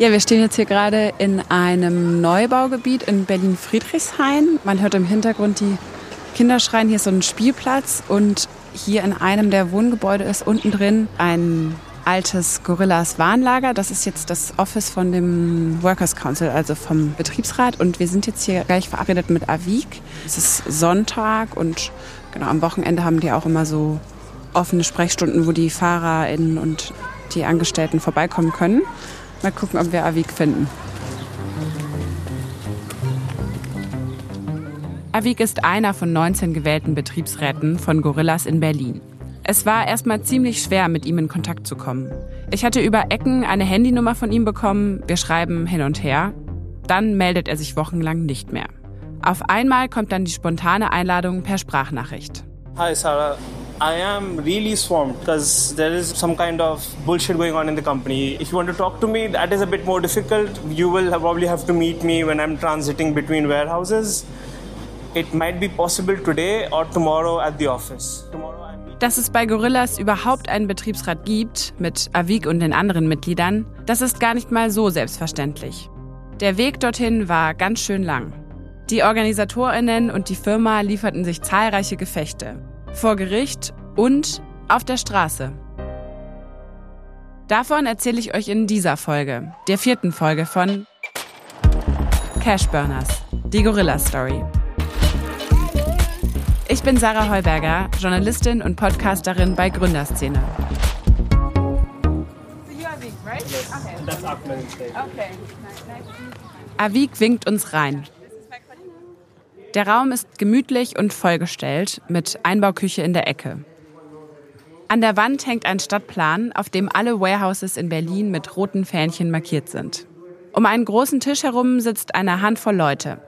Ja, wir stehen jetzt hier gerade in einem Neubaugebiet in Berlin-Friedrichshain. Man hört im Hintergrund die Kinder schreien. Hier ist so ein Spielplatz und hier in einem der Wohngebäude ist unten drin ein altes Gorillas Warnlager. Das ist jetzt das Office von dem Workers Council, also vom Betriebsrat. Und wir sind jetzt hier gleich verabredet mit Avik. Es ist Sonntag und genau am Wochenende haben die auch immer so offene Sprechstunden, wo die FahrerInnen und die Angestellten vorbeikommen können. Mal gucken, ob wir Avik finden. Avik ist einer von 19 gewählten Betriebsräten von Gorillas in Berlin. Es war erstmal ziemlich schwer, mit ihm in Kontakt zu kommen. Ich hatte über Ecken eine Handynummer von ihm bekommen, wir schreiben hin und her. Dann meldet er sich wochenlang nicht mehr. Auf einmal kommt dann die spontane Einladung per Sprachnachricht. Hi Sarah, I am really swamped because there is some kind of bullshit going on in the company. If you want to talk to me, that is a bit more difficult. You will probably have to meet me when I'm transiting between warehouses. It might be possible today or tomorrow at the office. Dass es bei Gorillas überhaupt einen Betriebsrat gibt, mit Avik und den anderen Mitgliedern, das ist gar nicht mal so selbstverständlich. Der Weg dorthin war ganz schön lang. Die Organisatorinnen und die Firma lieferten sich zahlreiche Gefechte vor Gericht und auf der Straße. Davon erzähle ich euch in dieser Folge, der vierten Folge von Cashburners, die Gorilla Story. Ich bin Sarah Heuberger, Journalistin und Podcasterin bei Gründerszene. Avik winkt uns rein. Der Raum ist gemütlich und vollgestellt mit Einbauküche in der Ecke. An der Wand hängt ein Stadtplan, auf dem alle Warehouses in Berlin mit roten Fähnchen markiert sind. Um einen großen Tisch herum sitzt eine Handvoll Leute.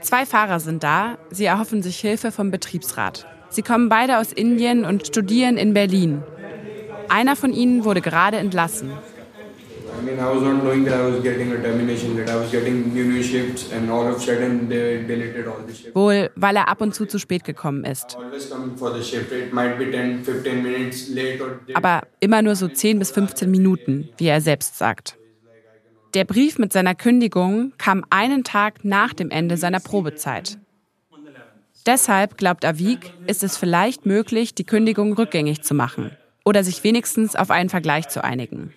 Zwei Fahrer sind da, sie erhoffen sich Hilfe vom Betriebsrat. Sie kommen beide aus Indien und studieren in Berlin. Einer von ihnen wurde gerade entlassen. I mean, I was not knowing that I was getting a termination letter. I was getting new, new shifts and all of a sudden they deleted all the shifts. Wohl, weil er ab und zu zu spät gekommen ist. Aber immer nur so 10 bis 15 Minuten, wie er selbst sagt. Der Brief mit seiner Kündigung kam einen Tag nach dem Ende seiner Probezeit. Deshalb, glaubt Avik, ist es vielleicht möglich, die Kündigung rückgängig zu machen oder sich wenigstens auf einen Vergleich zu einigen.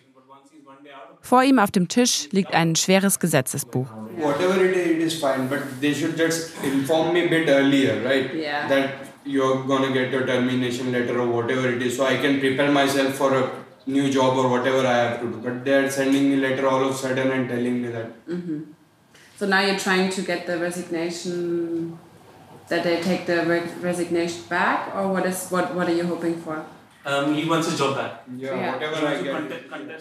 Vor ihm auf dem Tisch liegt ein schweres Gesetzesbuch. Whatever it is, it is fine, but they should just inform me a bit earlier, right? Yeah. That you're gonna get your termination letter or whatever it is, so I can prepare myself for a new job or whatever I have to do. But they're sending me a letter all of a sudden and telling me that. Mm-hmm. So now you're trying to get the resignation, that they take the resignation back, or what is what? What are you hoping for?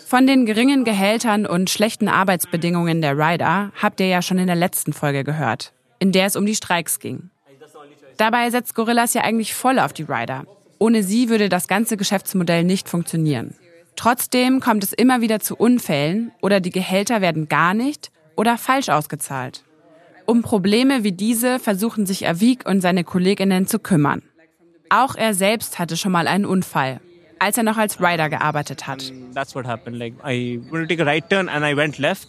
Von den geringen Gehältern und schlechten Arbeitsbedingungen der Rider habt ihr ja schon in der letzten Folge gehört, in der es um die Streiks ging. Dabei setzt Gorillas ja eigentlich voll auf die Rider. Ohne sie würde das ganze Geschäftsmodell nicht funktionieren. Trotzdem kommt es immer wieder zu Unfällen oder die Gehälter werden gar nicht oder falsch ausgezahlt. Um Probleme wie diese versuchen sich Avik und seine Kolleginnen zu kümmern. Auch er selbst hatte schon mal einen Unfall, als er noch als Rider gearbeitet hat. That's what happened. Like I wanted to take a right turn and I went left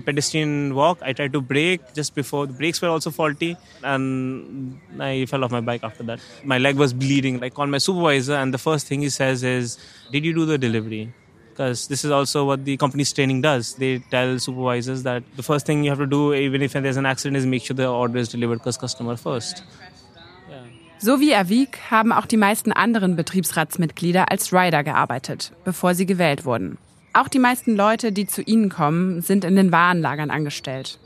pedestrian walk. I tried to brake just before the brakes were also faulty and I bike after that. My leg bleeding. I called my supervisor and the first thing he says is, "Did you do the delivery?" Because this is also what the company's training does. They tell supervisors that the first thing you have to do, even if there's an accident, is make sure the order is delivered because customer first. So wie Avik haben auch die meisten anderen Betriebsratsmitglieder als Rider gearbeitet, bevor sie gewählt wurden. Auch die meisten Leute, die zu ihnen kommen, sind in den Warenlagern angestellt.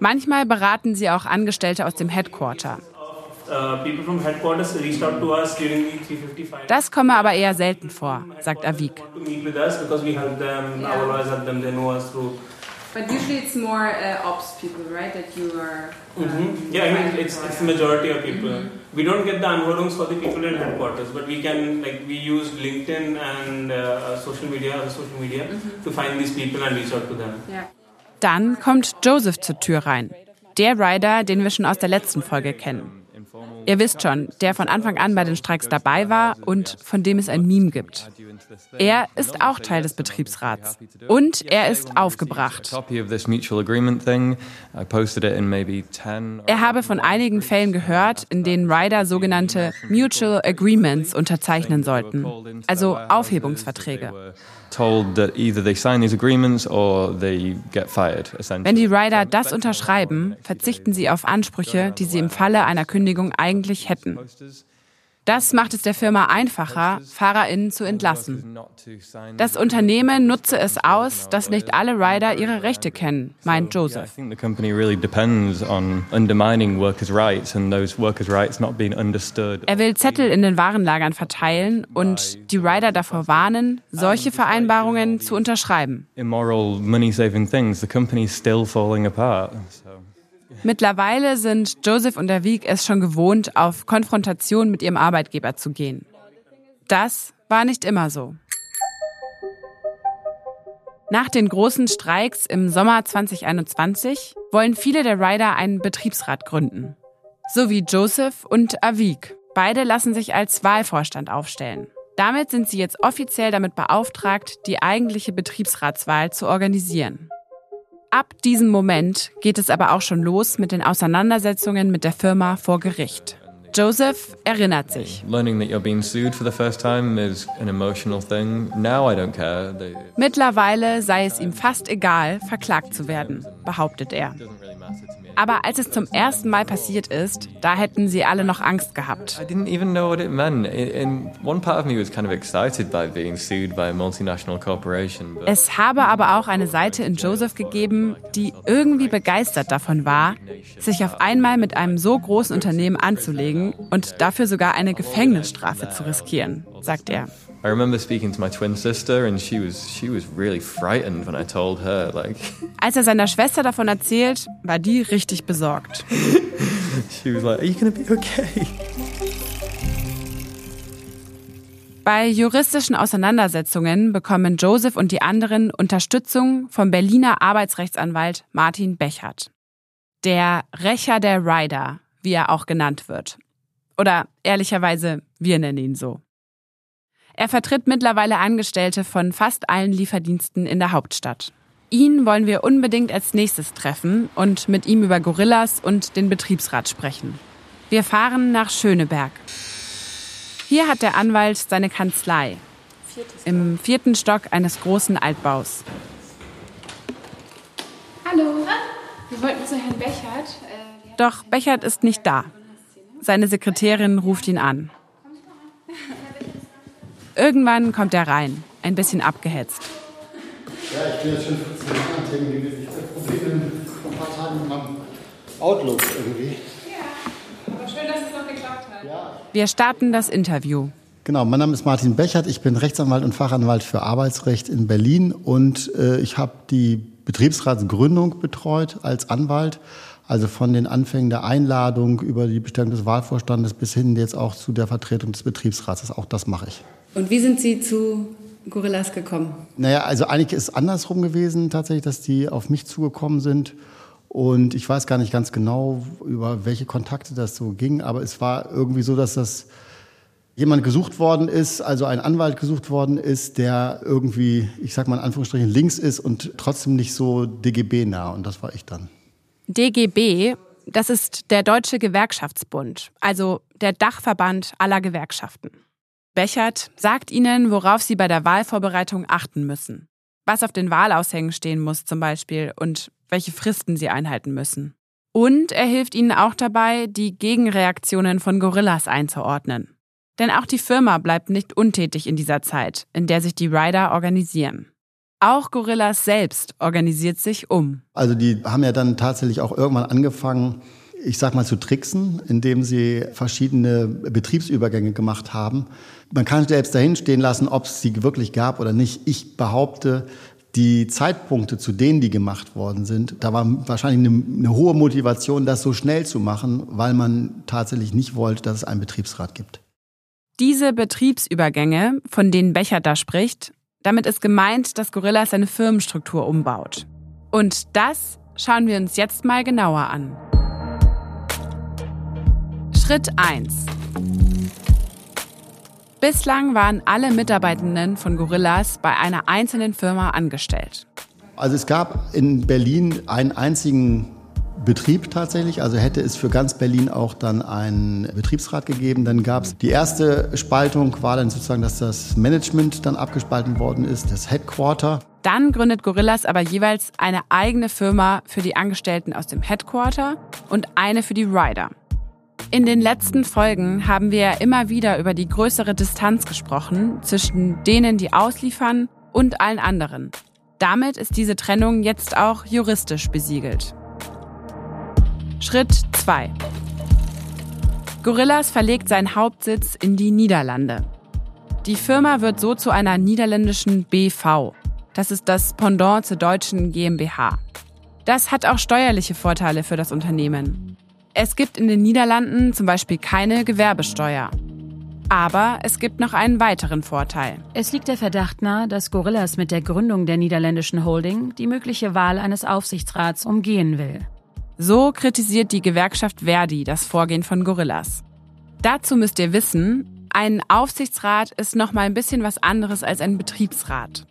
Manchmal beraten sie auch Angestellte aus dem Headquarter. Das komme aber eher selten vor, sagt Avik. But usually it's more uh, ops people, right? That you are. Uh, mm-hmm. Yeah, I mean it's it's the majority of people. Mm-hmm. We don't get the Anhörungs for the people in headquarters, but we can like we use LinkedIn and uh, social media, other social media, mm-hmm. to find these people and reach out to them. Yeah. Dann kommt Joseph zur Tür rein. Der Rider, den wir schon aus der letzten Folge kennen. Ihr wisst schon, der von Anfang an bei den Streiks dabei war und von dem es ein Meme gibt. Er ist auch Teil des Betriebsrats. Und er ist aufgebracht. Er habe von einigen Fällen gehört, in denen Ryder sogenannte Mutual Agreements unterzeichnen sollten, also Aufhebungsverträge. Wenn die Rider das unterschreiben, verzichten sie auf Ansprüche, die sie im Falle einer Kündigung eigentlich hätten. Das macht es der Firma einfacher, FahrerInnen zu entlassen. Das Unternehmen nutze es aus, dass nicht alle Rider ihre Rechte kennen, meint Joseph. Er will Zettel in den Warenlagern verteilen und die Rider davor warnen, solche Vereinbarungen zu unterschreiben. Mittlerweile sind Joseph und Davik es schon gewohnt, auf Konfrontation mit ihrem Arbeitgeber zu gehen. Das war nicht immer so. Nach den großen Streiks im Sommer 2021 wollen viele der Rider einen Betriebsrat gründen. So wie Joseph und Avik. Beide lassen sich als Wahlvorstand aufstellen. Damit sind sie jetzt offiziell damit beauftragt, die eigentliche Betriebsratswahl zu organisieren. Ab diesem Moment geht es aber auch schon los mit den Auseinandersetzungen mit der Firma vor Gericht. Joseph erinnert sich. Mittlerweile sei es ihm fast egal, verklagt zu werden, behauptet er. Aber als es zum ersten Mal passiert ist, da hätten sie alle noch Angst gehabt. Es habe aber auch eine Seite in Joseph gegeben, die irgendwie begeistert davon war, sich auf einmal mit einem so großen Unternehmen anzulegen und dafür sogar eine Gefängnisstrafe zu riskieren, sagt er. I remember speaking to my twin sister and she was she was really frightened when I told her like Als er seiner Schwester davon erzählt, war die richtig besorgt. she was like, "Are you going to be okay?" Bei juristischen Auseinandersetzungen bekommen Joseph und die anderen Unterstützung vom Berliner Arbeitsrechtsanwalt Martin Bechert. Der Rächer der Rider, wie er auch genannt wird. Oder ehrlicherweise, wir nennen ihn so. Er vertritt mittlerweile Angestellte von fast allen Lieferdiensten in der Hauptstadt. Ihn wollen wir unbedingt als nächstes treffen und mit ihm über Gorillas und den Betriebsrat sprechen. Wir fahren nach Schöneberg. Hier hat der Anwalt seine Kanzlei. Im vierten Stock eines großen Altbaus. Hallo, wir wollten zu Herrn Bechert. Doch Bechert ist nicht da. Seine Sekretärin ruft ihn an. Irgendwann kommt er rein, ein bisschen abgehetzt. Ja, ich bin jetzt schon 15 Jahre an Themen gewesen. Ich habe Probleme vor ein paar Tagen mit meinem Outlook irgendwie. Ja, aber schön, dass es noch geklappt hat. Ja. Wir starten das Interview. Genau, mein Name ist Martin Bechert. Ich bin Rechtsanwalt und Fachanwalt für Arbeitsrecht in Berlin und äh, ich habe die Betriebsratsgründung betreut als Anwalt. Also von den Anfängen der Einladung über die Bestellung des Wahlvorstandes bis hin jetzt auch zu der Vertretung des Betriebsrats. Auch das mache ich. Und wie sind Sie zu Gorillas gekommen? Naja, also eigentlich ist es andersrum gewesen tatsächlich, dass die auf mich zugekommen sind. Und ich weiß gar nicht ganz genau, über welche Kontakte das so ging, aber es war irgendwie so, dass das jemand gesucht worden ist, also ein Anwalt gesucht worden ist, der irgendwie, ich sag mal in Anführungsstrichen, links ist und trotzdem nicht so DGB-nah. Und das war ich dann. DGB, das ist der Deutsche Gewerkschaftsbund, also der Dachverband aller Gewerkschaften. Bechert sagt ihnen, worauf sie bei der Wahlvorbereitung achten müssen. Was auf den Wahlaushängen stehen muss zum Beispiel und welche Fristen sie einhalten müssen. Und er hilft ihnen auch dabei, die Gegenreaktionen von Gorillas einzuordnen. Denn auch die Firma bleibt nicht untätig in dieser Zeit, in der sich die Rider organisieren. Auch Gorillas selbst organisiert sich um. Also die haben ja dann tatsächlich auch irgendwann angefangen, ich sag mal, zu tricksen, indem sie verschiedene Betriebsübergänge gemacht haben. Man kann selbst dahin stehen lassen, ob es sie wirklich gab oder nicht. Ich behaupte, die Zeitpunkte, zu denen die gemacht worden sind, da war wahrscheinlich eine, eine, hohe Motivation, das so schnell zu machen, weil man tatsächlich nicht wollte, dass es einen Betriebsrat gibt. Diese Betriebsübergänge, von denen Becher da spricht, damit ist gemeint, dass Gorilla seine Firmenstruktur umbaut. Und das schauen wir uns jetzt mal genauer an. Schritt 1. Bislang waren alle Mitarbeitenden von Gorillas bei einer einzelnen Firma angestellt. Also es gab in Berlin einen einzigen Betrieb tatsächlich. Also hätte es für ganz Berlin auch dann einen Betriebsrat gegeben. Dann gab es die erste Spaltung, war dann sozusagen, dass das Management dann abgespalten worden ist, das Headquarter. Dann gründet Gorillas aber jeweils eine eigene Firma für die Angestellten aus dem Headquarter und eine für die Rider. In den letzten Folgen haben wir immer wieder über die größere Distanz gesprochen zwischen denen, die ausliefern und allen anderen. Damit ist diese Trennung jetzt auch juristisch besiegelt. Schritt 2. Gorillas verlegt seinen Hauptsitz in die Niederlande. Die Firma wird so zu einer niederländischen BV. Das ist das Pendant zur deutschen GmbH. Das hat auch steuerliche Vorteile für das Unternehmen. Es gibt in den Niederlanden zum Beispiel keine Gewerbesteuer. Aber es gibt noch einen weiteren Vorteil. Es liegt der Verdacht nahe, dass Gorillas mit der Gründung der niederländischen Holding die mögliche Wahl eines Aufsichtsrats umgehen will. So kritisiert die Gewerkschaft Verdi das Vorgehen von Gorillas. Dazu müsst ihr wissen, ein Aufsichtsrat ist noch mal ein bisschen was anderes als ein Betriebsrat.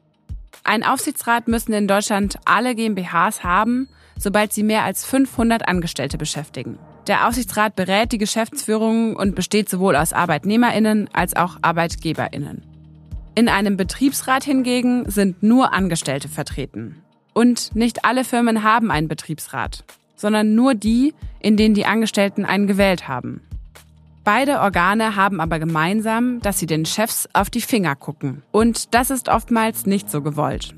Ein Aufsichtsrat müssen in Deutschland alle GmbHs haben, sobald sie mehr als 500 Angestellte beschäftigen. Der Aufsichtsrat berät die Geschäftsführung und besteht sowohl aus Arbeitnehmerinnen als auch Arbeitgeberinnen. In einem Betriebsrat hingegen sind nur Angestellte vertreten. Und nicht alle Firmen haben einen Betriebsrat, sondern nur die, in denen die Angestellten einen gewählt haben. Beide Organe haben aber gemeinsam, dass sie den Chefs auf die Finger gucken. Und das ist oftmals nicht so gewollt.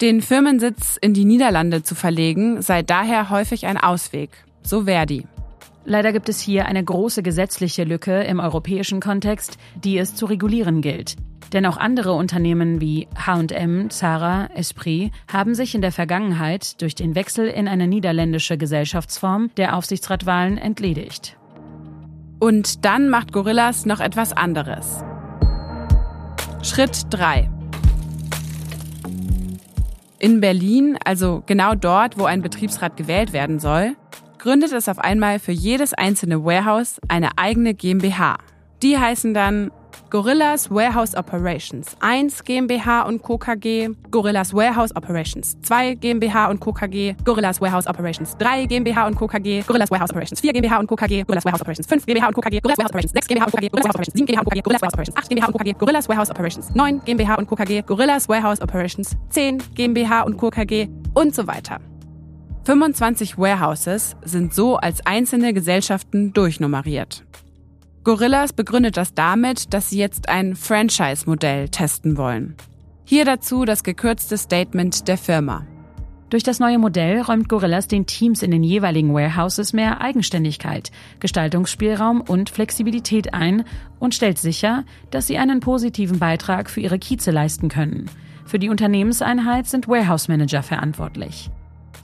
Den Firmensitz in die Niederlande zu verlegen, sei daher häufig ein Ausweg, so Verdi. Leider gibt es hier eine große gesetzliche Lücke im europäischen Kontext, die es zu regulieren gilt. Denn auch andere Unternehmen wie H&M, Zara, Esprit haben sich in der Vergangenheit durch den Wechsel in eine niederländische Gesellschaftsform der Aufsichtsratwahlen entledigt. Und dann macht Gorillas noch etwas anderes. Schritt 3. In Berlin, also genau dort, wo ein Betriebsrat gewählt werden soll, gründet es auf einmal für jedes einzelne Warehouse eine eigene GmbH. Die heißen dann Gorillas Warehouse Operations 1 GmbH und Co. KG, Gorillas Warehouse Operations 2 GmbH und Co. KG, Gorillas Warehouse Operations 3 GmbH und Co. KG, Gorillas Warehouse Operations 4 GmbH und Co. KG, Gorillas Warehouse Operations 5 GmbH und Co. KG, Gorillas Warehouse Operations 6 GmbH und Co. KG, Gorillas Warehouse Operations 7 GmbH und Co. KG, Gorillas Warehouse Operations 8 GmbH und Co. KG, Gorillas Warehouse Operations 9 GmbH und Co. KG, Gorillas Warehouse Operations 10 GmbH und Co. KG und so weiter. 25 Warehouses sind so als einzelne Gesellschaften durchnummeriert. Gorillas begründet das damit, dass sie jetzt ein Franchise-Modell testen wollen. Hier dazu das gekürzte Statement der Firma. Durch das neue Modell räumt Gorillas den Teams in den jeweiligen Warehouses mehr Eigenständigkeit, Gestaltungsspielraum und Flexibilität ein und stellt sicher, dass sie einen positiven Beitrag für ihre Kieze leisten können. Für die Unternehmenseinheit sind Warehouse Manager verantwortlich.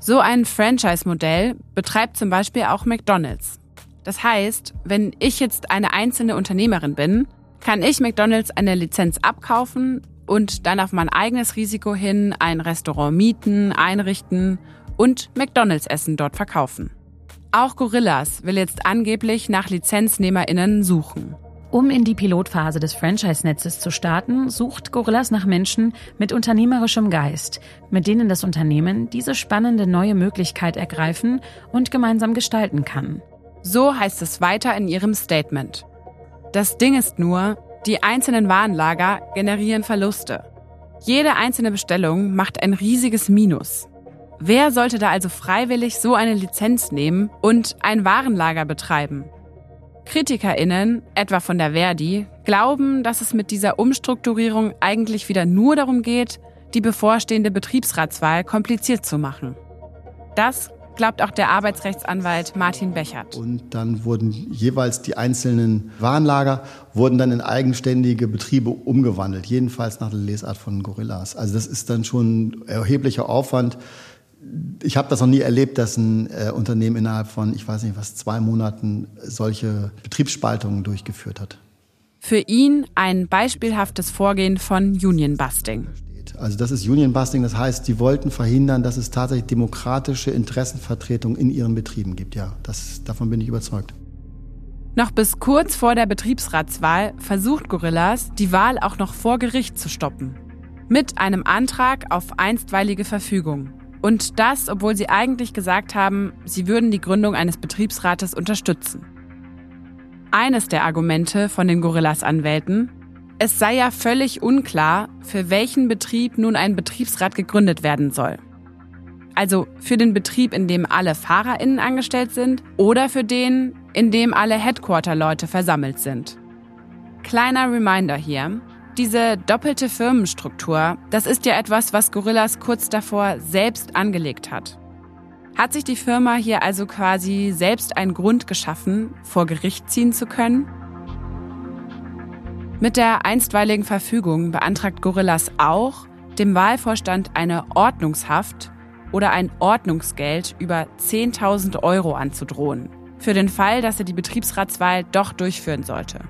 So ein Franchise-Modell betreibt zum Beispiel auch McDonald's. Das heißt, wenn ich jetzt eine einzelne Unternehmerin bin, kann ich McDonald's eine Lizenz abkaufen und dann auf mein eigenes Risiko hin ein Restaurant mieten, einrichten und McDonald's Essen dort verkaufen. Auch Gorillas will jetzt angeblich nach Lizenznehmerinnen suchen. Um in die Pilotphase des Franchise-Netzes zu starten, sucht Gorillas nach Menschen mit unternehmerischem Geist, mit denen das Unternehmen diese spannende neue Möglichkeit ergreifen und gemeinsam gestalten kann. So heißt es weiter in ihrem Statement. Das Ding ist nur, die einzelnen Warenlager generieren Verluste. Jede einzelne Bestellung macht ein riesiges Minus. Wer sollte da also freiwillig so eine Lizenz nehmen und ein Warenlager betreiben? KritikerInnen, etwa von der Verdi, glauben, dass es mit dieser Umstrukturierung eigentlich wieder nur darum geht, die bevorstehende Betriebsratswahl kompliziert zu machen. Das glaubt auch der Arbeitsrechtsanwalt Martin Bechert. Und dann wurden jeweils die einzelnen Warenlager wurden dann in eigenständige Betriebe umgewandelt, jedenfalls nach der Lesart von Gorillas. Also das ist dann schon erheblicher Aufwand, ich habe das noch nie erlebt, dass ein äh, Unternehmen innerhalb von, ich weiß nicht was, zwei Monaten solche Betriebsspaltungen durchgeführt hat. Für ihn ein beispielhaftes Vorgehen von Union Busting. Also das ist Union Busting, das heißt, die wollten verhindern, dass es tatsächlich demokratische Interessenvertretung in ihren Betrieben gibt. Ja, das, davon bin ich überzeugt. Noch bis kurz vor der Betriebsratswahl versucht Gorillas, die Wahl auch noch vor Gericht zu stoppen. Mit einem Antrag auf einstweilige Verfügung. Und das, obwohl sie eigentlich gesagt haben, sie würden die Gründung eines Betriebsrates unterstützen. Eines der Argumente von den Gorillas-Anwälten, es sei ja völlig unklar, für welchen Betrieb nun ein Betriebsrat gegründet werden soll. Also für den Betrieb, in dem alle FahrerInnen angestellt sind oder für den, in dem alle Headquarter-Leute versammelt sind. Kleiner Reminder hier. Diese doppelte Firmenstruktur, das ist ja etwas, was Gorillas kurz davor selbst angelegt hat. Hat sich die Firma hier also quasi selbst einen Grund geschaffen, vor Gericht ziehen zu können? Mit der einstweiligen Verfügung beantragt Gorillas auch, dem Wahlvorstand eine Ordnungshaft oder ein Ordnungsgeld über 10.000 Euro anzudrohen, für den Fall, dass er die Betriebsratswahl doch durchführen sollte.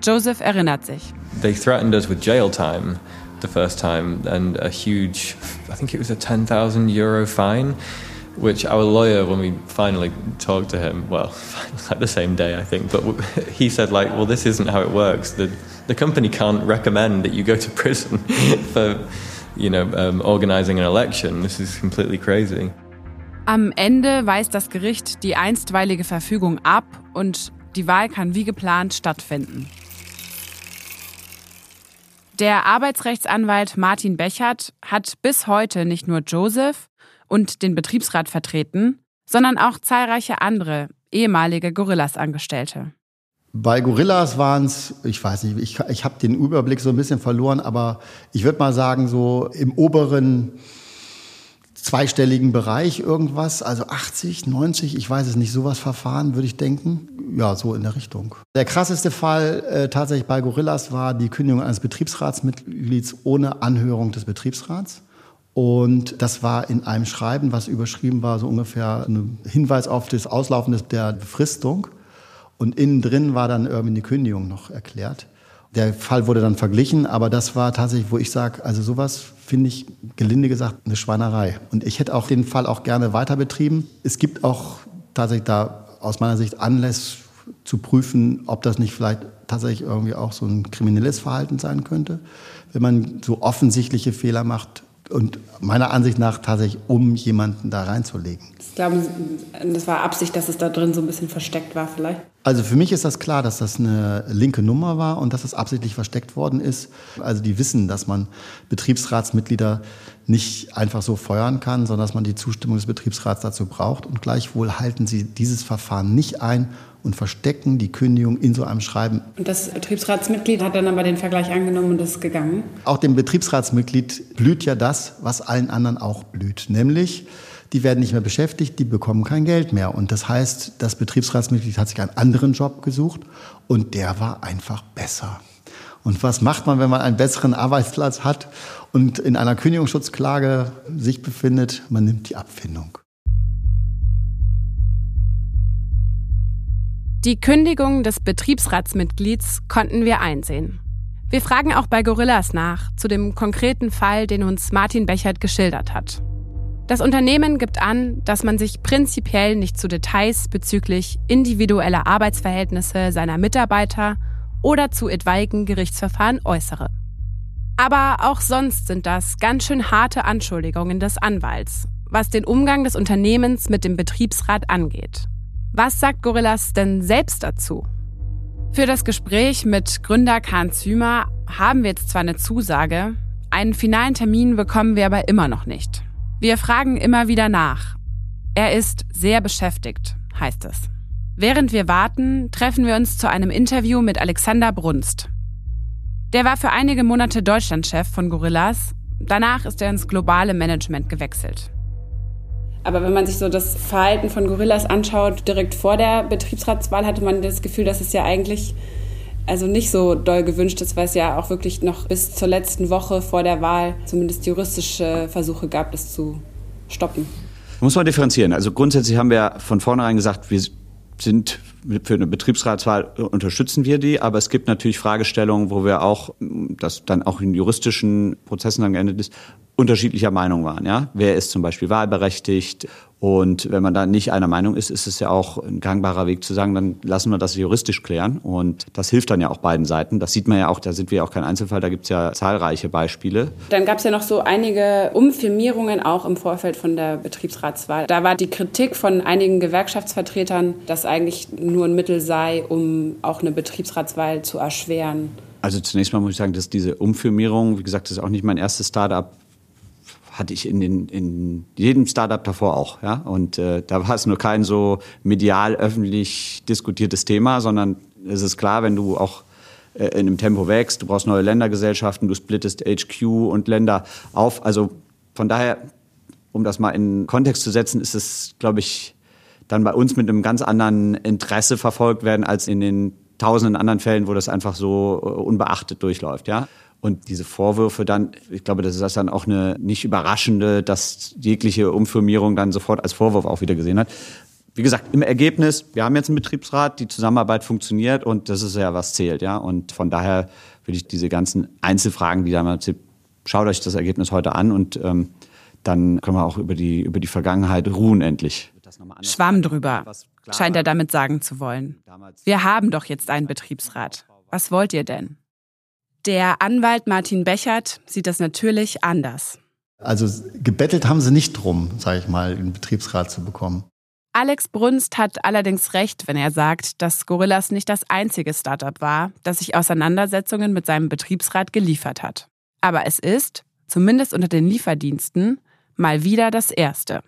Joseph erinnert sich. They threatened us with jail time the first time and a huge, I think it was a 10,000 euro fine. which our lawyer, when we finally talked to him, well, like the same day, I think, but he said, like, well, this isn't how it works. The, the company can't recommend that you go to prison for you know, um, organizing an election. This is completely crazy. Am Ende weist das Gericht die einstweilige Verfügung ab und die Wahl kann wie geplant stattfinden. Der Arbeitsrechtsanwalt Martin Bechert hat bis heute nicht nur Joseph und den Betriebsrat vertreten, sondern auch zahlreiche andere ehemalige Gorillas-Angestellte. Bei Gorillas waren es, ich weiß nicht, ich, ich habe den Überblick so ein bisschen verloren, aber ich würde mal sagen, so im oberen zweistelligen Bereich irgendwas, also 80, 90, ich weiß es nicht, sowas Verfahren würde ich denken. Ja, so in der Richtung. Der krasseste Fall äh, tatsächlich bei Gorillas war die Kündigung eines Betriebsratsmitglieds ohne Anhörung des Betriebsrats. Und das war in einem Schreiben, was überschrieben war, so ungefähr ein Hinweis auf das Auslaufen der Befristung. Und innen drin war dann irgendwie eine Kündigung noch erklärt. Der Fall wurde dann verglichen, aber das war tatsächlich, wo ich sage, also sowas finde ich gelinde gesagt eine Schweinerei. Und ich hätte auch den Fall auch gerne weiter betrieben. Es gibt auch tatsächlich da aus meiner Sicht Anlass zu prüfen, ob das nicht vielleicht tatsächlich irgendwie auch so ein kriminelles Verhalten sein könnte. Wenn man so offensichtliche Fehler macht, und meiner Ansicht nach tatsächlich, um jemanden da reinzulegen. Ich glaube, das war Absicht, dass es da drin so ein bisschen versteckt war vielleicht? Also für mich ist das klar, dass das eine linke Nummer war und dass es absichtlich versteckt worden ist. Also die wissen, dass man Betriebsratsmitglieder nicht einfach so feuern kann, sondern dass man die Zustimmung des Betriebsrats dazu braucht. Und gleichwohl halten sie dieses Verfahren nicht ein und verstecken die Kündigung in so einem Schreiben. Und das Betriebsratsmitglied hat dann aber den Vergleich angenommen und ist gegangen? Auch dem Betriebsratsmitglied blüht ja das, was allen anderen auch blüht, nämlich die werden nicht mehr beschäftigt, die bekommen kein Geld mehr. Und das heißt, das Betriebsratsmitglied hat sich einen anderen Job gesucht und der war einfach besser. Und was macht man, wenn man einen besseren Arbeitsplatz hat und in einer Kündigungsschutzklage sich befindet? Man nimmt die Abfindung. Die Kündigung des Betriebsratsmitglieds konnten wir einsehen. Wir fragen auch bei Gorillas nach zu dem konkreten Fall, den uns Martin Bechert geschildert hat. Das Unternehmen gibt an, dass man sich prinzipiell nicht zu Details bezüglich individueller Arbeitsverhältnisse seiner Mitarbeiter oder zu etwaigen Gerichtsverfahren äußere. Aber auch sonst sind das ganz schön harte Anschuldigungen des Anwalts, was den Umgang des Unternehmens mit dem Betriebsrat angeht. Was sagt Gorillas denn selbst dazu? Für das Gespräch mit Gründer Kahn Zümer haben wir jetzt zwar eine Zusage, einen finalen Termin bekommen wir aber immer noch nicht. Wir fragen immer wieder nach. Er ist sehr beschäftigt, heißt es. Während wir warten, treffen wir uns zu einem Interview mit Alexander Brunst. Der war für einige Monate Deutschlandchef von Gorillas. Danach ist er ins globale Management gewechselt. Aber wenn man sich so das Verhalten von Gorillas anschaut, direkt vor der Betriebsratswahl hatte man das Gefühl, dass es ja eigentlich also nicht so doll gewünscht ist, weil es ja auch wirklich noch bis zur letzten Woche vor der Wahl zumindest juristische Versuche gab, das zu stoppen. Muss man differenzieren. Also grundsätzlich haben wir von vornherein gesagt, wir sind für eine Betriebsratswahl unterstützen wir die, aber es gibt natürlich Fragestellungen, wo wir auch, das dann auch in juristischen Prozessen dann geendet ist, unterschiedlicher Meinung waren. Ja? Wer ist zum Beispiel wahlberechtigt? Und wenn man da nicht einer Meinung ist, ist es ja auch ein gangbarer Weg zu sagen, dann lassen wir das juristisch klären. Und das hilft dann ja auch beiden Seiten. Das sieht man ja auch, da sind wir ja auch kein Einzelfall, da gibt es ja zahlreiche Beispiele. Dann gab es ja noch so einige Umfirmierungen auch im Vorfeld von der Betriebsratswahl. Da war die Kritik von einigen Gewerkschaftsvertretern, dass eigentlich nur ein Mittel sei, um auch eine Betriebsratswahl zu erschweren. Also zunächst mal muss ich sagen, dass diese Umfirmierung, wie gesagt, das ist auch nicht mein erstes Startup hatte ich in, den, in jedem Startup davor auch. Ja? Und äh, da war es nur kein so medial öffentlich diskutiertes Thema, sondern es ist klar, wenn du auch äh, in einem Tempo wächst, du brauchst neue Ländergesellschaften, du splittest HQ und Länder auf. Also von daher, um das mal in Kontext zu setzen, ist es, glaube ich, dann bei uns mit einem ganz anderen Interesse verfolgt werden als in den tausenden anderen Fällen, wo das einfach so äh, unbeachtet durchläuft. Ja? Und diese Vorwürfe dann, ich glaube, das ist dann auch eine nicht überraschende, dass jegliche Umfirmierung dann sofort als Vorwurf auch wieder gesehen hat. Wie gesagt, im Ergebnis, wir haben jetzt einen Betriebsrat, die Zusammenarbeit funktioniert und das ist ja, was zählt, ja. Und von daher würde ich diese ganzen Einzelfragen, die da mal schaut euch das Ergebnis heute an und ähm, dann können wir auch über die, über die Vergangenheit ruhen endlich. Schwamm drüber, scheint er damit sagen zu wollen. Wir haben doch jetzt einen Betriebsrat. Was wollt ihr denn? Der Anwalt Martin Bechert sieht das natürlich anders. Also gebettelt haben sie nicht drum, sage ich mal, den Betriebsrat zu bekommen. Alex Brunst hat allerdings recht, wenn er sagt, dass Gorillas nicht das einzige Startup war, das sich Auseinandersetzungen mit seinem Betriebsrat geliefert hat. Aber es ist, zumindest unter den Lieferdiensten, mal wieder das erste.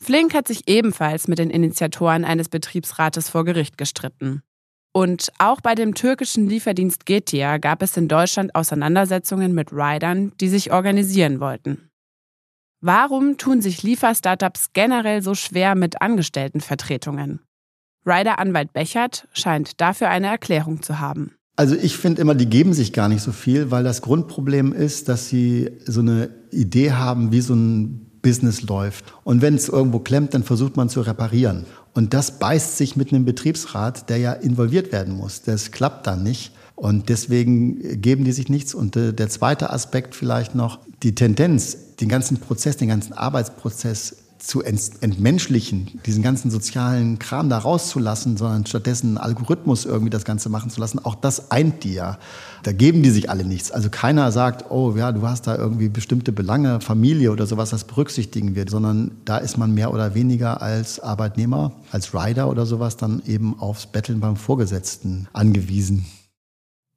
Flink hat sich ebenfalls mit den Initiatoren eines Betriebsrates vor Gericht gestritten. Und auch bei dem türkischen Lieferdienst Getia gab es in Deutschland Auseinandersetzungen mit Riders, die sich organisieren wollten. Warum tun sich Lieferstartups generell so schwer mit Angestelltenvertretungen? Rider-Anwalt Bechert scheint dafür eine Erklärung zu haben. Also ich finde immer, die geben sich gar nicht so viel, weil das Grundproblem ist, dass sie so eine Idee haben, wie so ein Business läuft. Und wenn es irgendwo klemmt, dann versucht man zu reparieren. Und das beißt sich mit einem Betriebsrat, der ja involviert werden muss. Das klappt dann nicht. Und deswegen geben die sich nichts. Und äh, der zweite Aspekt vielleicht noch, die Tendenz, den ganzen Prozess, den ganzen Arbeitsprozess zu entmenschlichen, diesen ganzen sozialen Kram da rauszulassen, sondern stattdessen Algorithmus irgendwie das Ganze machen zu lassen, auch das eint die ja. Da geben die sich alle nichts. Also keiner sagt, oh ja, du hast da irgendwie bestimmte Belange, Familie oder sowas, das berücksichtigen wir, sondern da ist man mehr oder weniger als Arbeitnehmer, als Rider oder sowas dann eben aufs Betteln beim Vorgesetzten angewiesen.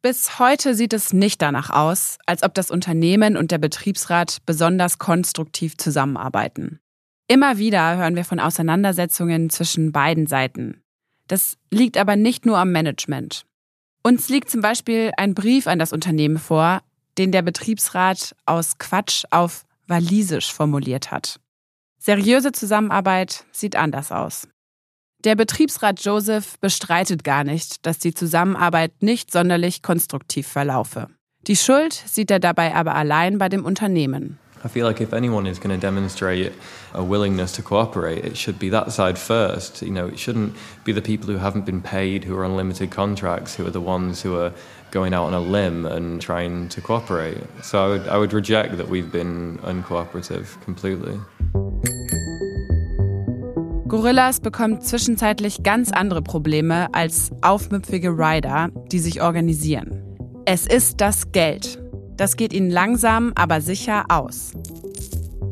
Bis heute sieht es nicht danach aus, als ob das Unternehmen und der Betriebsrat besonders konstruktiv zusammenarbeiten. Immer wieder hören wir von Auseinandersetzungen zwischen beiden Seiten. Das liegt aber nicht nur am Management. Uns liegt zum Beispiel ein Brief an das Unternehmen vor, den der Betriebsrat aus Quatsch auf Walisisch formuliert hat. Seriöse Zusammenarbeit sieht anders aus. Der Betriebsrat Joseph bestreitet gar nicht, dass die Zusammenarbeit nicht sonderlich konstruktiv verlaufe. Die Schuld sieht er dabei aber allein bei dem Unternehmen. I feel like if anyone is going to demonstrate a willingness to cooperate, it should be that side first. You know, it shouldn't be the people who haven't been paid, who are on limited contracts, who are the ones who are going out on a limb and trying to cooperate. So I would, I would reject that we've been uncooperative completely. Gorillas bekommt zwischenzeitlich ganz andere Probleme als aufmüpfige Rider, die sich organisieren. Es ist das Geld. Das geht ihnen langsam, aber sicher aus.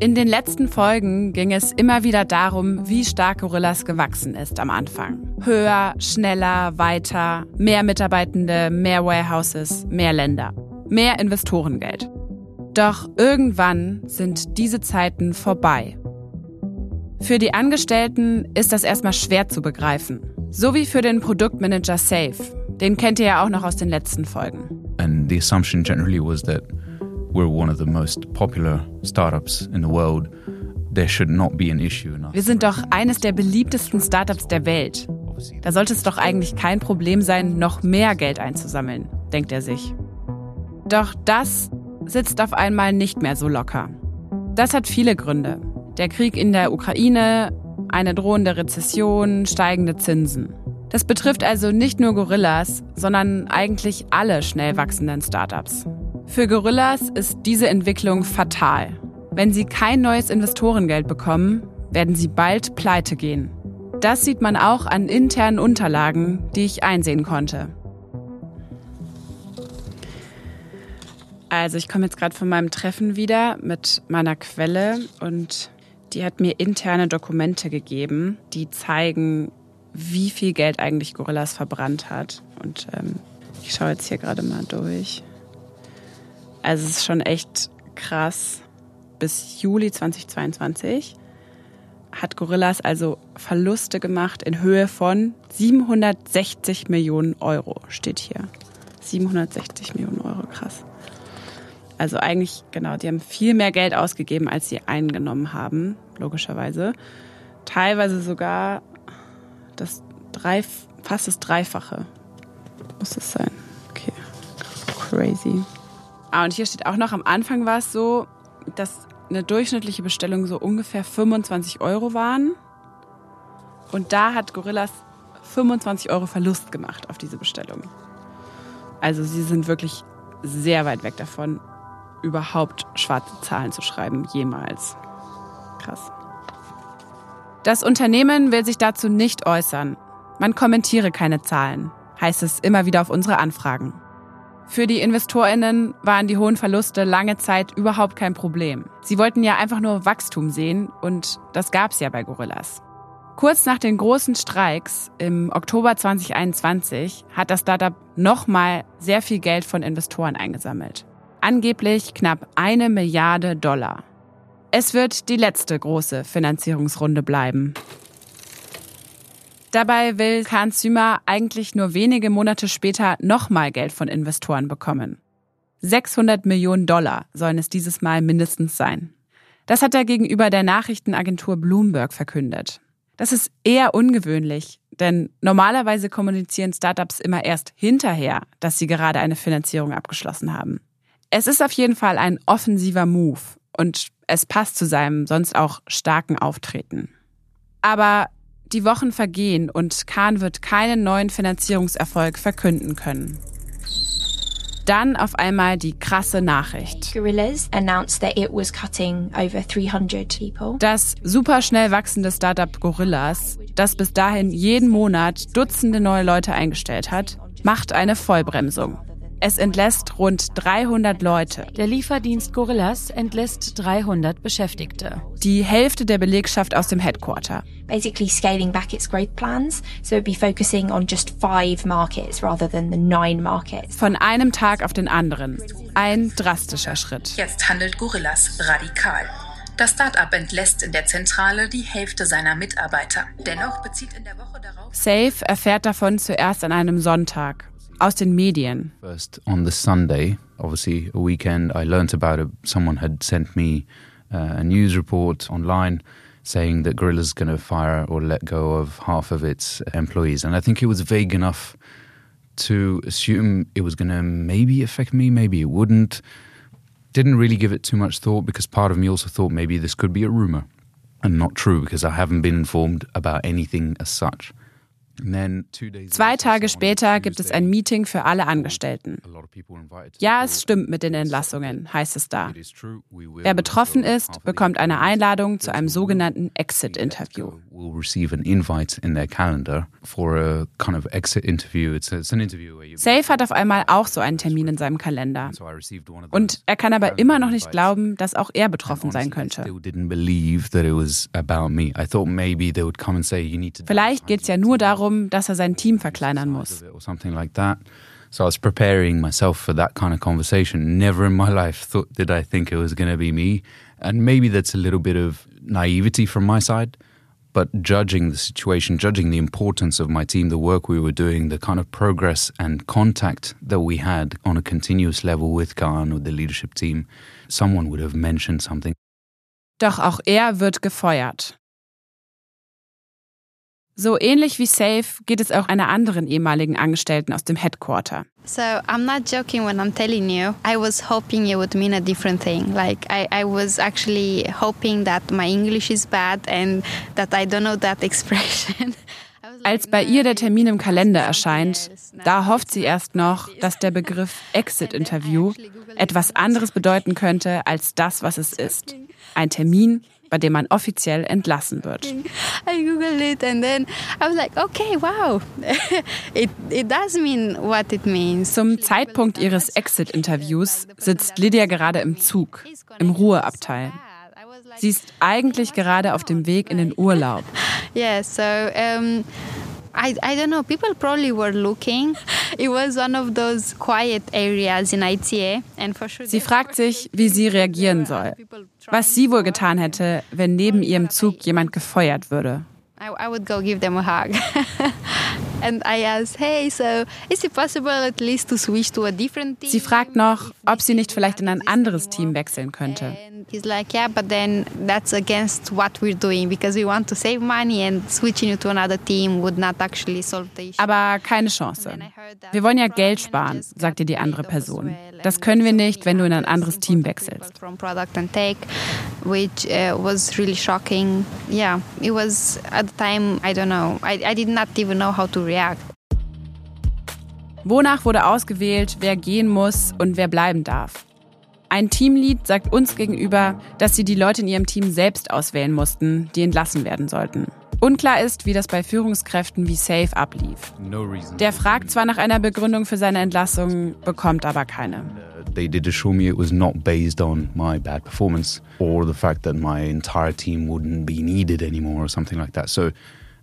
In den letzten Folgen ging es immer wieder darum, wie stark Gorillas gewachsen ist am Anfang. Höher, schneller, weiter, mehr Mitarbeitende, mehr Warehouses, mehr Länder, mehr Investorengeld. Doch irgendwann sind diese Zeiten vorbei. Für die Angestellten ist das erstmal schwer zu begreifen. So wie für den Produktmanager Safe. Den kennt ihr ja auch noch aus den letzten Folgen. And the assumption generally was that we're one of the most popular startups in the world. There should not be an issue. Wir sind doch eines der beliebtesten Startups der Welt. Da sollte es doch eigentlich kein Problem sein, noch mehr Geld einzusammeln, denkt er sich. Doch das sitzt auf einmal nicht mehr so locker. Das hat viele Gründe. Der Krieg in der Ukraine, eine drohende Rezession, steigende Zinsen. Das betrifft also nicht nur Gorillas, sondern eigentlich alle schnell wachsenden Startups. Für Gorillas ist diese Entwicklung fatal. Wenn sie kein neues Investorengeld bekommen, werden sie bald pleite gehen. Das sieht man auch an internen Unterlagen, die ich einsehen konnte. Also ich komme jetzt gerade von meinem Treffen wieder mit meiner Quelle und die hat mir interne Dokumente gegeben, die zeigen, wie viel Geld eigentlich Gorillas verbrannt hat. Und ähm, ich schaue jetzt hier gerade mal durch. Also es ist schon echt krass. Bis Juli 2022 hat Gorillas also Verluste gemacht in Höhe von 760 Millionen Euro, steht hier. 760 Millionen Euro, krass. Also eigentlich, genau, die haben viel mehr Geld ausgegeben, als sie eingenommen haben, logischerweise. Teilweise sogar das drei, fast das Dreifache. Muss es sein. Okay, crazy. Ah, und hier steht auch noch, am Anfang war es so, dass eine durchschnittliche Bestellung so ungefähr 25 Euro waren. Und da hat Gorillas 25 Euro Verlust gemacht auf diese Bestellung. Also sie sind wirklich sehr weit weg davon, überhaupt schwarze Zahlen zu schreiben, jemals. Krass. Das Unternehmen will sich dazu nicht äußern. Man kommentiere keine Zahlen, heißt es immer wieder auf unsere Anfragen. Für die Investorinnen waren die hohen Verluste lange Zeit überhaupt kein Problem. Sie wollten ja einfach nur Wachstum sehen und das gab es ja bei Gorillas. Kurz nach den großen Streiks im Oktober 2021 hat das Startup nochmal sehr viel Geld von Investoren eingesammelt. Angeblich knapp eine Milliarde Dollar. Es wird die letzte große Finanzierungsrunde bleiben. Dabei will Kahn Zümer eigentlich nur wenige Monate später nochmal Geld von Investoren bekommen. 600 Millionen Dollar sollen es dieses Mal mindestens sein. Das hat er gegenüber der Nachrichtenagentur Bloomberg verkündet. Das ist eher ungewöhnlich, denn normalerweise kommunizieren Startups immer erst hinterher, dass sie gerade eine Finanzierung abgeschlossen haben. Es ist auf jeden Fall ein offensiver Move und es passt zu seinem sonst auch starken Auftreten. Aber die Wochen vergehen und Kahn wird keinen neuen Finanzierungserfolg verkünden können. Dann auf einmal die krasse Nachricht. Das superschnell wachsende Startup Gorillas, das bis dahin jeden Monat Dutzende neue Leute eingestellt hat, macht eine Vollbremsung. Es entlässt rund 300 Leute. Der Lieferdienst Gorillas entlässt 300 Beschäftigte. Die Hälfte der Belegschaft aus dem Headquarter. Basically scaling back its growth plans, so it'd be focusing on just five markets rather than the nine markets. Von einem Tag auf den anderen. Ein drastischer Schritt. Jetzt handelt Gorillas radikal. Das Startup entlässt in der Zentrale die Hälfte seiner Mitarbeiter. Dennoch bezieht in der Woche darauf Safe erfährt davon zuerst an einem Sonntag aus den Medien. First on the Sunday, obviously a weekend, I learnt about it. Someone had sent me uh, a news report online saying that Gorilla's going to fire or let go of half of its employees, and I think it was vague enough to assume it was going to maybe affect me, maybe it wouldn't. Didn't really give it too much thought because part of me also thought maybe this could be a rumor and not true because I haven't been informed about anything as such. Zwei Tage später gibt es ein Meeting für alle Angestellten. Ja, es stimmt mit den Entlassungen, heißt es da. Wer betroffen ist, bekommt eine Einladung zu einem sogenannten Exit-Interview. Safe hat auf einmal auch so einen Termin in seinem Kalender. Und er kann aber immer noch nicht glauben, dass auch er betroffen sein könnte. Vielleicht geht es ja nur darum, darum, dass er sein Team verkleinern muss. So I was preparing myself for that kind of conversation. Never in my life thought did I think it was going to be me. And maybe that's a little bit of naivety from my side, but judging the situation, judging the importance of my team, the work we were doing, the kind of progress and contact that we had on a continuous level with Khan or the leadership team, someone would have mentioned something. Doch auch er wird gefeuert. So ähnlich wie Safe geht es auch einer anderen ehemaligen Angestellten aus dem Headquarter. So I'm not joking when I'm telling you. I was hoping it would mean a different thing. Like I, I was actually hoping that my English is bad and that I don't know that expression. Als bei ihr der Termin im Kalender erscheint, da hofft sie erst noch, dass der Begriff Exit-Interview etwas anderes bedeuten könnte als das, was es ist. Ein Termin, bei dem man offiziell entlassen wird. I googled it and then I was like, okay, wow, it, it does mean what it means. Zum Zeitpunkt ihres Exit-Interviews sitzt Lydia gerade im Zug, im Ruheabteil. Sie ist eigentlich gerade auf dem Weg in den Urlaub. Yeah, so um, I, I don't know, people probably were looking. It was one of those quiet areas in ITA. And for sure sie fragt sich, wie sie reagieren soll. Was sie wohl getan hätte, wenn neben ihrem Zug jemand gefeuert würde. I would go give them a hug. and I asked, hey, so is it possible at least to switch to a different team? Sie fragt noch, ob sie nicht vielleicht in ein anderes Team wechseln könnte. He's like, yeah, but then that's against what we're doing because we want to save money and switching you to another team would not actually solve the issue. Aber keine Chance. Wir wollen ja Geld sparen, sagte die andere Person. Das können wir nicht, wenn du in ein anderes Team wechselst. From product and tech, which was really shocking. Yeah, it was at the time, I don't know, I, I did not even know how to react. Wonach wurde ausgewählt, wer gehen muss und wer bleiben darf? Ein Teamlead sagt uns gegenüber, dass sie die Leute in ihrem Team selbst auswählen mussten, die entlassen werden sollten. Unklar ist, wie das bei Führungskräften wie Safe ablief. Der fragt zwar nach einer Begründung für seine Entlassung, bekommt aber keine. They did assure me it was not based on my bad performance or the fact that my entire team wouldn't be needed anymore or something like that. So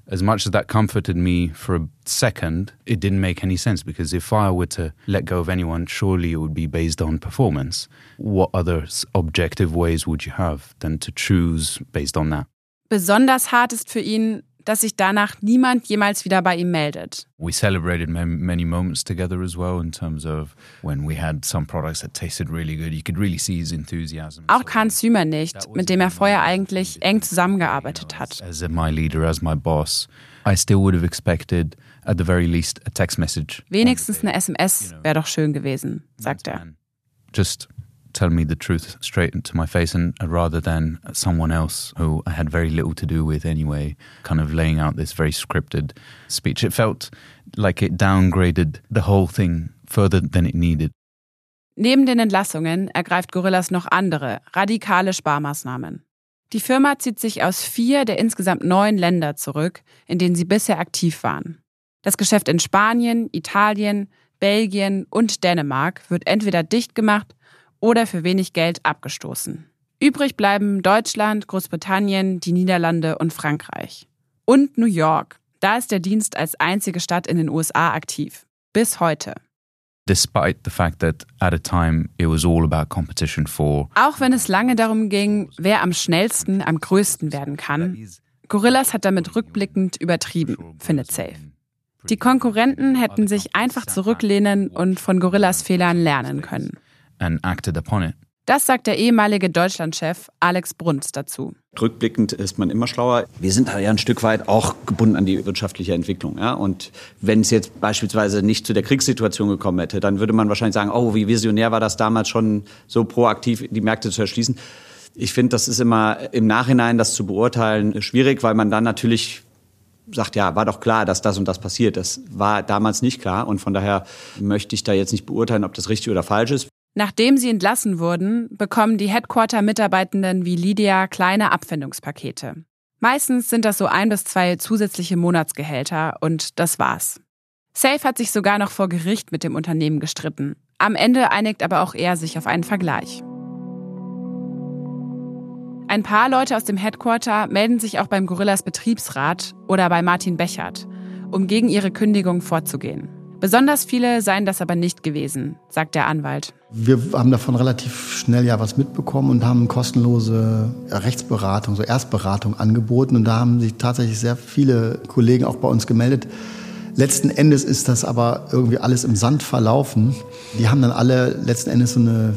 as much as that comforted me for a second, it didn't make any sense because if I were to let go of anyone, surely it would be based on performance. What other objective ways would you have than to choose based on that? Besonders hart ist für ihn, dass sich danach niemand jemals wieder bei ihm meldet. We celebrated many moments together as well in terms of when we had some products that tasted really good. You could really see his enthusiasm. Auch Kahn Sümer nicht, mit dem er vorher eigentlich eng zusammengearbeitet hat. As my leader, as my boss, I still would have expected at the very least a text message. Wenigstens eine SMS wäre doch schön gewesen, sagt er. Just tell me the truth straight into my face and uh, rather than someone else who I had very little to do with anyway kind of laying out this very scripted speech it felt like it downgraded the whole thing further than it needed Neben den Entlassungen ergreift Gorillas noch andere radikale Sparmaßnahmen. Die Firma zieht sich aus vier der insgesamt neun Länder zurück, in denen sie bisher aktiv waren. Das Geschäft in Spanien, Italien, Belgien und Dänemark wird entweder dicht gemacht oder für wenig Geld abgestoßen. Übrig bleiben Deutschland, Großbritannien, die Niederlande und Frankreich. Und New York. Da ist der Dienst als einzige Stadt in den USA aktiv. Bis heute. Auch wenn es lange darum ging, wer am schnellsten, am größten werden kann, Gorillas hat damit rückblickend übertrieben, findet Safe. Die Konkurrenten hätten sich einfach zurücklehnen und von Gorillas Fehlern lernen können and acted upon it. Das sagt der ehemalige Deutschlandchef Alex Bruns dazu. Rückblickend ist man immer schlauer. Wir sind da ja ein Stück weit auch gebunden an die wirtschaftliche Entwicklung. Ja? Und wenn es jetzt beispielsweise nicht zu der Kriegssituation gekommen hätte, dann würde man wahrscheinlich sagen, oh, wie visionär war das damals schon so proaktiv, die Märkte zu erschließen. Ich finde, das ist immer im Nachhinein, das zu beurteilen, schwierig, weil man dann natürlich sagt, ja, war doch klar, dass das und das passiert. Das war damals nicht klar. Und von daher möchte ich da jetzt nicht beurteilen, ob das richtig oder falsch ist. Nachdem sie entlassen wurden, bekommen die Headquarter-Mitarbeitenden wie Lydia kleine Abfindungspakete. Meistens sind das so ein bis zwei zusätzliche Monatsgehälter und das war's. Safe hat sich sogar noch vor Gericht mit dem Unternehmen gestritten. Am Ende einigt aber auch er sich auf einen Vergleich. Ein paar Leute aus dem Headquarter melden sich auch beim Gorillas Betriebsrat oder bei Martin Bechert, um gegen ihre Kündigung vorzugehen. Besonders viele seien das aber nicht gewesen, sagt der Anwalt. Wir haben davon relativ schnell ja was mitbekommen und haben kostenlose Rechtsberatung, so Erstberatung angeboten. Und da haben sich tatsächlich sehr viele Kollegen auch bei uns gemeldet. Letzten Endes ist das aber irgendwie alles im Sand verlaufen. Die haben dann alle letzten Endes so eine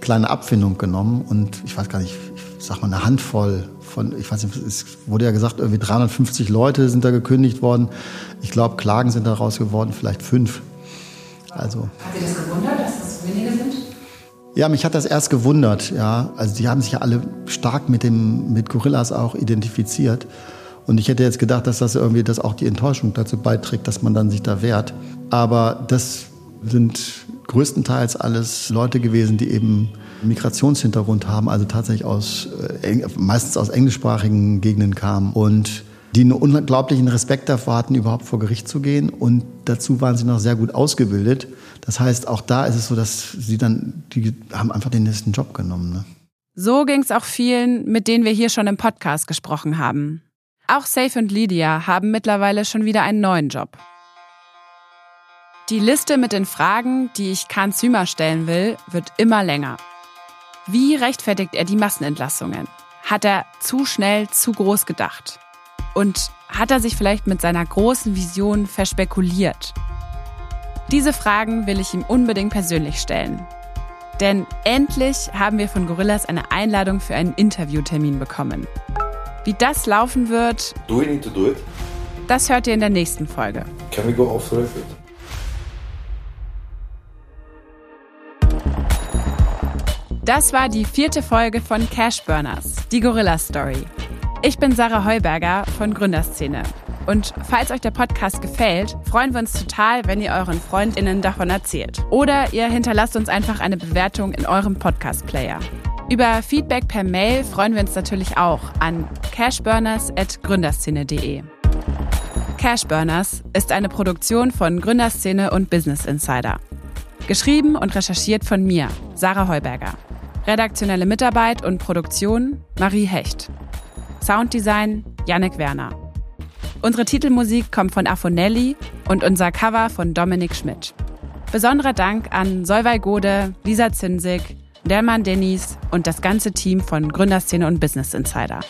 kleine Abfindung genommen und ich weiß gar nicht, ich sag mal eine Handvoll von, ich weiß nicht, es wurde ja gesagt, irgendwie 350 Leute sind da gekündigt worden. Ich glaube, Klagen sind daraus geworden, vielleicht fünf. Also. Hat Sie das gewundert, Ja, mich hat das erst gewundert, ja. Also die haben sich ja alle stark mit dem, mit Gorillas auch identifiziert. Und ich hätte jetzt gedacht, dass das irgendwie, dass auch die Enttäuschung dazu beiträgt, dass man dann sich da wehrt. Aber das sind größtenteils alles Leute gewesen, die eben Migrationshintergrund haben, also tatsächlich aus, äh, meistens aus englischsprachigen Gegenden kamen und die einen unglaublichen Respekt davor hatten, überhaupt vor Gericht zu gehen. Und dazu waren sie noch sehr gut ausgebildet. Das heißt, auch da ist es so, dass sie dann, die haben einfach den nächsten Job genommen. Ne? So ging es auch vielen, mit denen wir hier schon im Podcast gesprochen haben. Auch Safe und Lydia haben mittlerweile schon wieder einen neuen Job. Die Liste mit den Fragen, die ich Kahn Zümer stellen will, wird immer länger. Wie rechtfertigt er die Massenentlassungen? Hat er zu schnell, zu groß gedacht? Und hat er sich vielleicht mit seiner großen Vision verspekuliert? Diese Fragen will ich ihm unbedingt persönlich stellen. Denn endlich haben wir von Gorillas eine Einladung für einen Interviewtermin bekommen. Wie das laufen wird, do we need to do it? das hört ihr in der nächsten Folge. Can we go off the record? Das war die vierte Folge von Cash Burners, die Gorilla Story. Ich bin Sarah Heuberger von Gründerszene. Und falls euch der Podcast gefällt, freuen wir uns total, wenn ihr euren FreundInnen davon erzählt. Oder ihr hinterlasst uns einfach eine Bewertung in eurem Podcast-Player. Über Feedback per Mail freuen wir uns natürlich auch an cashburners.gründerszene.de. Cashburners ist eine Produktion von Gründerszene und Business Insider. Geschrieben und recherchiert von mir, Sarah Heuberger. Redaktionelle Mitarbeit und Produktion Marie Hecht. Sounddesign Yannick Werner. Unsere Titelmusik kommt von Afonelli und unser Cover von Dominik Schmidt. Besonderer Dank an Solveig Gode, Lisa Zinsig, Delman Dennis und das ganze Team von Gründerszene und Business Insider.